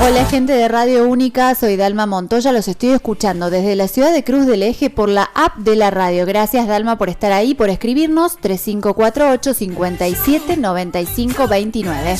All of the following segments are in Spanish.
Hola gente de Radio Única, soy Dalma Montoya, los estoy escuchando desde la ciudad de Cruz del Eje por la app de la radio. Gracias Dalma por estar ahí, por escribirnos 3548 57 95 29.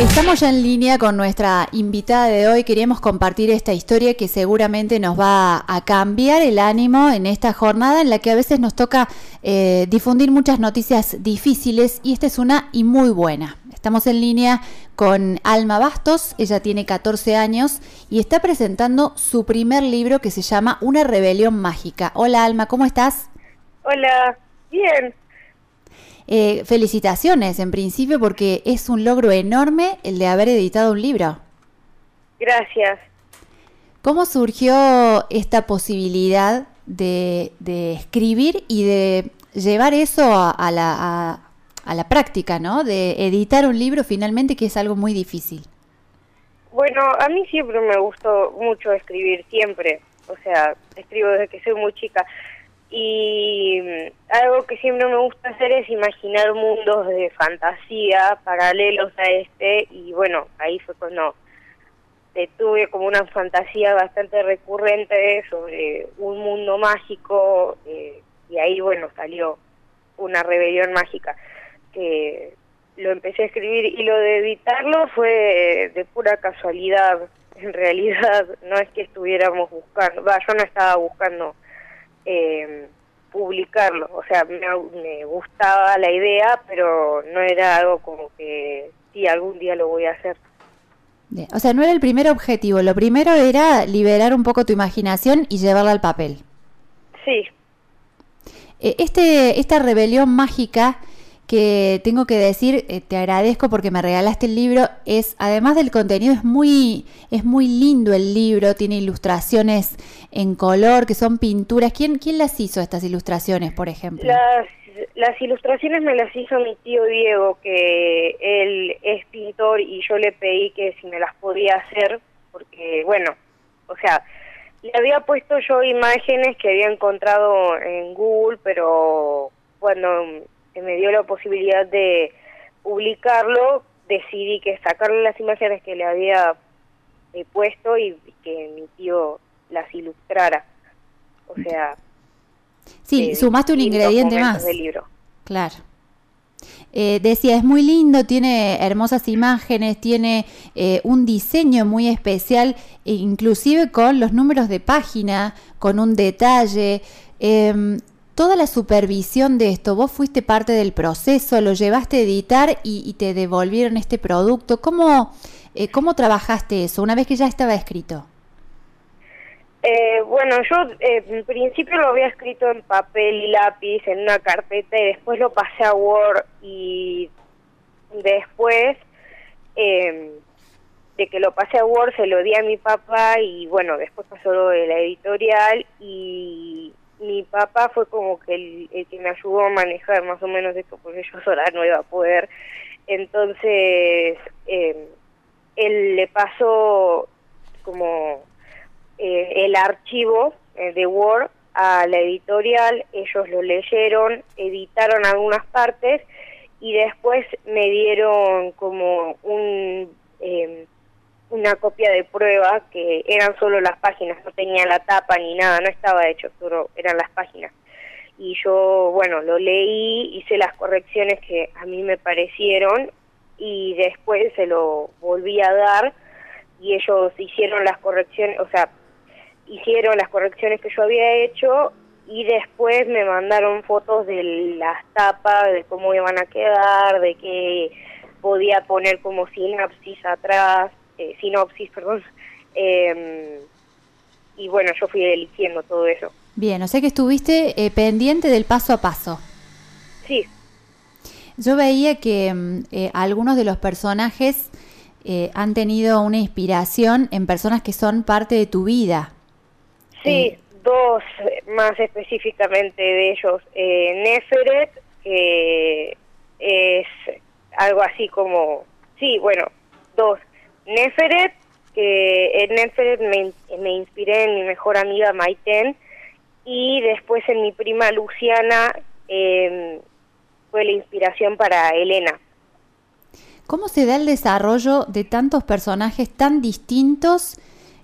Estamos ya en línea con nuestra invitada de hoy. Queríamos compartir esta historia que seguramente nos va a cambiar el ánimo en esta jornada en la que a veces nos toca eh, difundir muchas noticias difíciles y esta es una y muy buena. Estamos en línea con Alma Bastos, ella tiene 14 años y está presentando su primer libro que se llama Una rebelión mágica. Hola Alma, ¿cómo estás? Hola, bien. Eh, felicitaciones en principio porque es un logro enorme el de haber editado un libro. Gracias. ¿Cómo surgió esta posibilidad de, escribir y de llevar eso a, la, a, la práctica, ¿no? De editar un libro finalmente, que es algo muy difícil. Bueno, a mí siempre me gustó mucho escribir, siempre. O sea, escribo desde que soy muy chica. Y mm, algo que siempre me gusta hacer es imaginar mundos de fantasía paralelos a este y bueno, ahí fue cuando tuve como una fantasía bastante recurrente sobre un mundo mágico eh, y ahí bueno salió una rebelión mágica que lo empecé a escribir y lo de editarlo fue de pura casualidad en realidad no es que estuviéramos buscando va yo no estaba buscando eh, publicarlo. O sea, me, gustaba la idea, pero no era algo como que sí, algún día lo voy a hacer. O sea, no era el primer objetivo, lo primero era liberar un poco tu imaginación y llevarla al papel. Sí. E, este, esta rebelión mágica que tengo que decir, eh, te agradezco porque me regalaste el libro, es además del contenido, es muy, es muy lindo el libro, tiene ilustraciones en color, que son pinturas. ¿Quién, quién las hizo estas ilustraciones, por ejemplo? Las, las ilustraciones me las hizo mi tío Diego, que él es pintor y yo le pedí que si me las podía hacer, porque bueno, o sea, le había puesto yo imágenes que había encontrado en Google, pero cuando me dio la posibilidad de publicarlo, decidí que sacarle las imágenes que le había eh, puesto y, que mi tío las ilustrara. O sea... Sí, eh, sumaste un ingrediente más. Del libro. Claro. Eh, decía, es muy lindo, tiene hermosas imágenes, tiene un diseño muy especial, e inclusive con los números de página, con un detalle. Em, toda la supervisión de esto, vos fuiste parte del proceso, lo llevaste a editar y, te devolvieron este producto. ¿Cómo, eh, ¿Cómo trabajaste eso una vez que ya estaba escrito? Eh, bueno, yo eh, en principio lo había escrito en papel y lápiz en una carpeta y después lo pasé a Word y después em, de que lo pasé a Word se lo di a mi papá y bueno, después pasó lo de la editorial y papá fue como que el, que me ayudó a manejar más o menos esto, porque yo sola no iba a poder. Entonces, eh, él le pasó como eh, el archivo eh, de Word a la editorial, ellos lo leyeron, editaron algunas partes y después me dieron como un una copia de prueba que eran solo las páginas, no tenía la tapa ni nada, no estaba hecho, solo eran las páginas. Y yo, bueno, lo leí, hice las correcciones que a mí me parecieron y después se lo volví a dar y ellos hicieron las correcciones, o sea, hicieron las correcciones que yo había hecho y después me mandaron fotos de las tapas, de cómo iban a quedar, de que podía poner como sinapsis atrás eh, sinopsis, perdón. Em, y bueno, yo fui eligiendo todo eso. Bien, o sea que estuviste eh, pendiente del paso a paso. Sí. Yo veía que mm, eh, algunos de los personajes han tenido una inspiración en personas que son parte de tu vida. Sí, dos más específicamente de ellos. Neferet, que es algo así como, sí, bueno, dos Neferet, que en Neferet me, inspiré en mi mejor amiga Maiten y después en mi prima Luciana em, fue la inspiración para Elena. ¿Cómo se da el desarrollo de tantos personajes tan distintos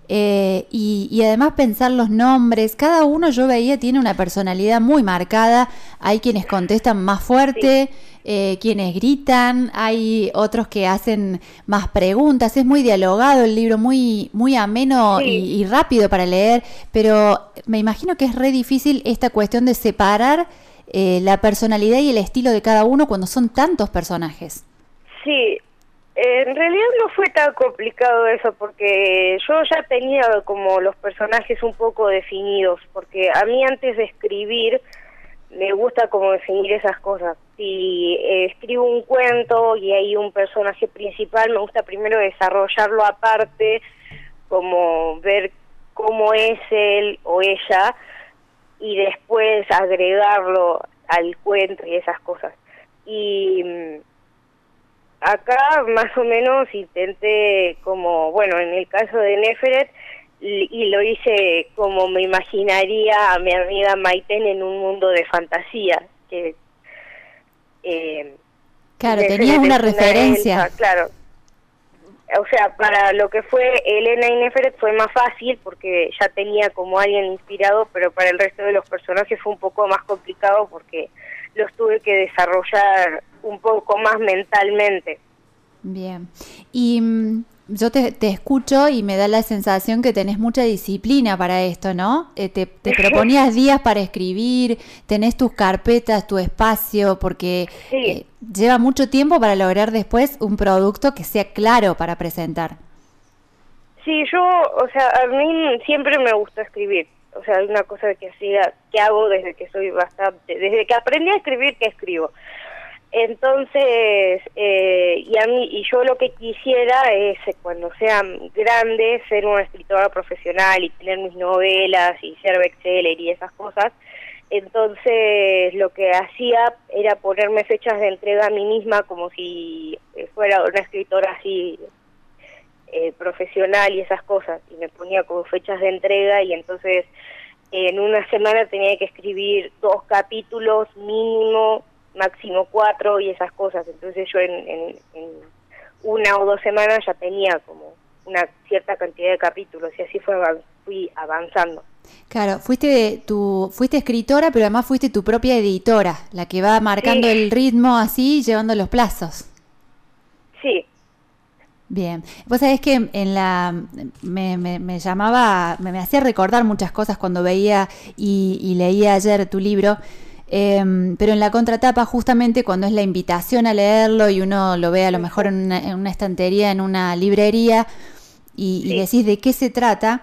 eh, y, además pensar los nombres? Cada uno yo veía tiene una personalidad muy marcada. Hay quienes contestan más fuerte, eh, quienes gritan, hay otros que hacen más preguntas. Es muy dialogado el libro, muy, muy ameno y, rápido para leer, pero me imagino que es re difícil esta cuestión de separar eh, la personalidad y el estilo de cada uno cuando son tantos personajes. Sí, en realidad no fue tan complicado eso porque yo ya tenía como los personajes un poco definidos, porque a mí antes de escribir me gusta como definir esas cosas. Si eh, escribo un cuento y hay un personaje principal, me gusta primero desarrollarlo aparte, como ver cómo es él o ella y después agregarlo al cuento y esas cosas. Y mm, acá más o menos intenté como, bueno, en el caso de Neferet, y lo hice como me imaginaría a mi amiga Maiten en un mundo de fantasía, que... Eh, claro, tenía una referencia. claro. O sea, para lo que fue Elena y Neferet fue más fácil porque ya tenía como alguien inspirado, pero para el resto de los personajes fue un poco más complicado porque los tuve que desarrollar un poco más mentalmente. Bien. Y mm, yo te, escucho y me da la sensación que tenés mucha disciplina para esto, ¿no? Eh, te, proponías días para escribir, tenés tus carpetas, tu espacio, porque eh, lleva mucho tiempo para lograr después un producto que sea claro para presentar. Sí, yo, o sea, a mí siempre me gusta escribir o sea, es una cosa que hacía, que hago desde que soy bastante, desde que aprendí a escribir que escribo. Entonces, eh, y a mí, y yo lo que quisiera es, eh, cuando sea grande, ser una escritora profesional y tener mis novelas y ser bestseller y esas cosas. Entonces, lo que hacía era ponerme fechas de entrega a mí misma como si fuera una escritora así eh, profesional y esas cosas, y me ponía como fechas de entrega y entonces en una semana tenía que escribir dos capítulos mínimo, máximo cuatro y esas cosas, entonces yo en, una o dos semanas ya tenía como una cierta cantidad de capítulos y así fue fui avanzando. Claro, fuiste tu fuiste escritora, pero además fuiste tu propia editora, la que va marcando el ritmo así, llevando los plazos. Sí, Bien, vos sabés que en la me, me, llamaba, me, hacía recordar muchas cosas cuando veía y, leía ayer tu libro, em, pero en la contratapa justamente cuando es la invitación a leerlo y uno lo ve a lo mejor en una, estantería, en una librería y, decís de qué se trata,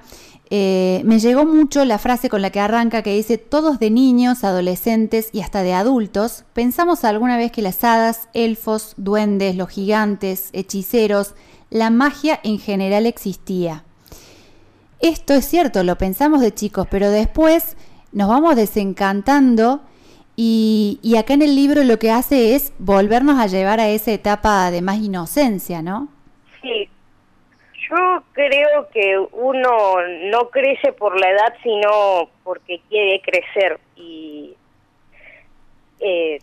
eh, me llegó mucho la frase con la que arranca que dice, todos de niños, adolescentes y hasta de adultos, pensamos alguna vez que las hadas, elfos, duendes, los gigantes, hechiceros, la magia en general existía. Esto es cierto, lo pensamos de chicos, pero después nos vamos desencantando y, acá en el libro lo que hace es volvernos a llevar a esa etapa de más inocencia, ¿no? Sí, yo creo que uno no crece por la edad, sino porque quiere crecer y eh,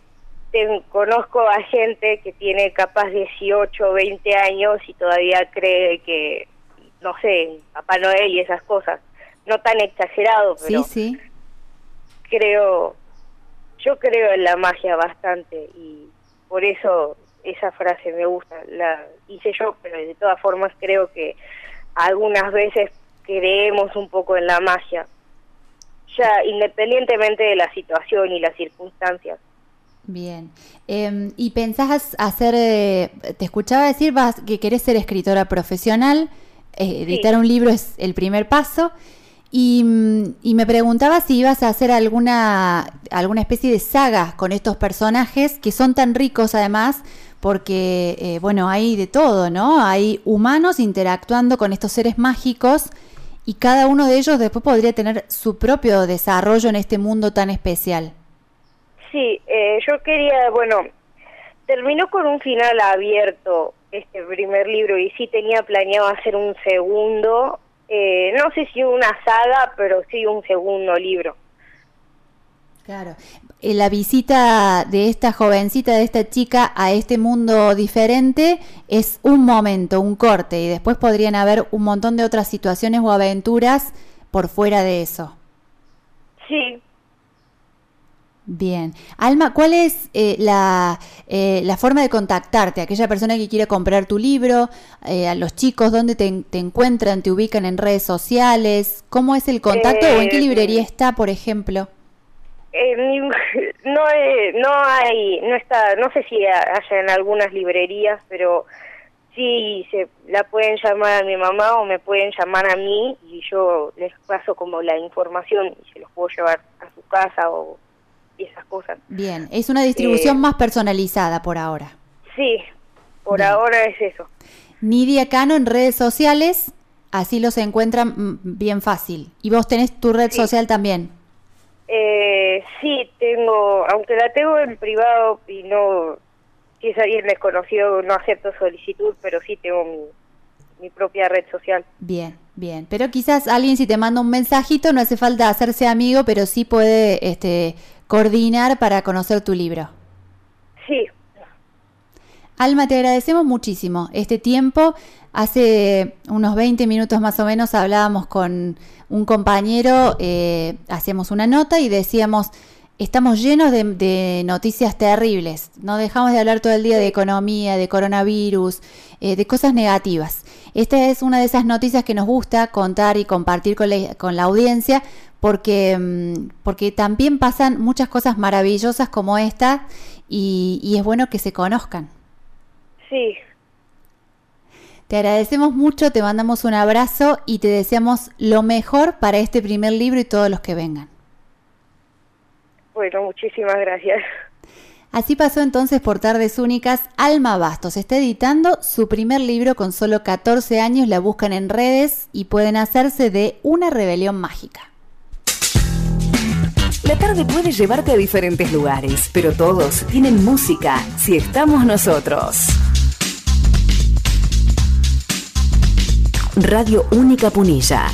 conozco a gente que tiene capaz 18 o 20 años y todavía cree que, no sé, Papá Noel y esas cosas. No tan exagerado, pero sí, sí. creo, yo creo en la magia bastante y por eso esa frase me gusta. La hice yo, pero de todas formas creo que algunas veces creemos un poco en la magia, ya independientemente de la situación y las circunstancias. Bien. Em, ¿Y pensás hacer, eh, te escuchaba decir vas, que querés ser escritora profesional, eh, editar un libro es el primer paso, y, mm, y, me preguntaba si ibas a hacer alguna, alguna especie de saga con estos personajes que son tan ricos además, porque, eh, bueno, hay de todo, ¿no? Hay humanos interactuando con estos seres mágicos y cada uno de ellos después podría tener su propio desarrollo en este mundo tan especial. Sí, eh, yo quería, bueno, terminó con un final abierto este primer libro y sí tenía planeado hacer un segundo, eh, no sé si una saga, pero sí un segundo libro. Claro. Eh, la visita de esta jovencita, de esta chica a este mundo diferente es un momento, un corte, y después podrían haber un montón de otras situaciones o aventuras por fuera de eso. Sí. Bien. Alma, ¿cuál es eh, la, eh, la, forma de contactarte? Aquella persona que quiere comprar tu libro, a los chicos, ¿dónde te, te, encuentran? ¿Te ubican en redes sociales? ¿Cómo es el contacto o en qué librería está, por ejemplo? Eh, no no hay no está no sé si haya en algunas librerías pero sí se la pueden llamar a mi mamá o me pueden llamar a mí y yo les paso como la información y se los puedo llevar a su casa o y esas cosas. Bien es una distribución eh, más personalizada por ahora. Sí por ahora es eso. Nidia Cano en redes sociales así los encuentran bien fácil. Y vos tenés tu red social también eh, sí, tengo, aunque la tengo en privado y no, si es alguien desconocido, no acepto solicitud, pero sí tengo mi, propia red social. Bien, bien. Pero quizás alguien si te manda un mensajito, no hace falta hacerse amigo, pero sí puede este, coordinar para conocer tu libro. Sí. Alma, te agradecemos muchísimo este tiempo. Hace unos 20 minutos más o menos hablábamos con un compañero, eh, hacíamos una nota y decíamos, estamos llenos de, noticias terribles, no dejamos de hablar todo el día de economía, de coronavirus, eh, de cosas negativas. Esta es una de esas noticias que nos gusta contar y compartir con la, audiencia porque, mm, porque también pasan muchas cosas maravillosas como esta y, y es bueno que se conozcan. Sí, te agradecemos mucho, te mandamos un abrazo y te deseamos lo mejor para este primer libro y todos los que vengan. Bueno, muchísimas gracias. Así pasó entonces por Tardes Únicas. Alma Bastos está editando su primer libro con solo 14 años. La buscan en redes y pueden hacerse de una rebelión mágica. La tarde puede llevarte a diferentes lugares, pero todos tienen música si estamos nosotros. Radio Única Punilla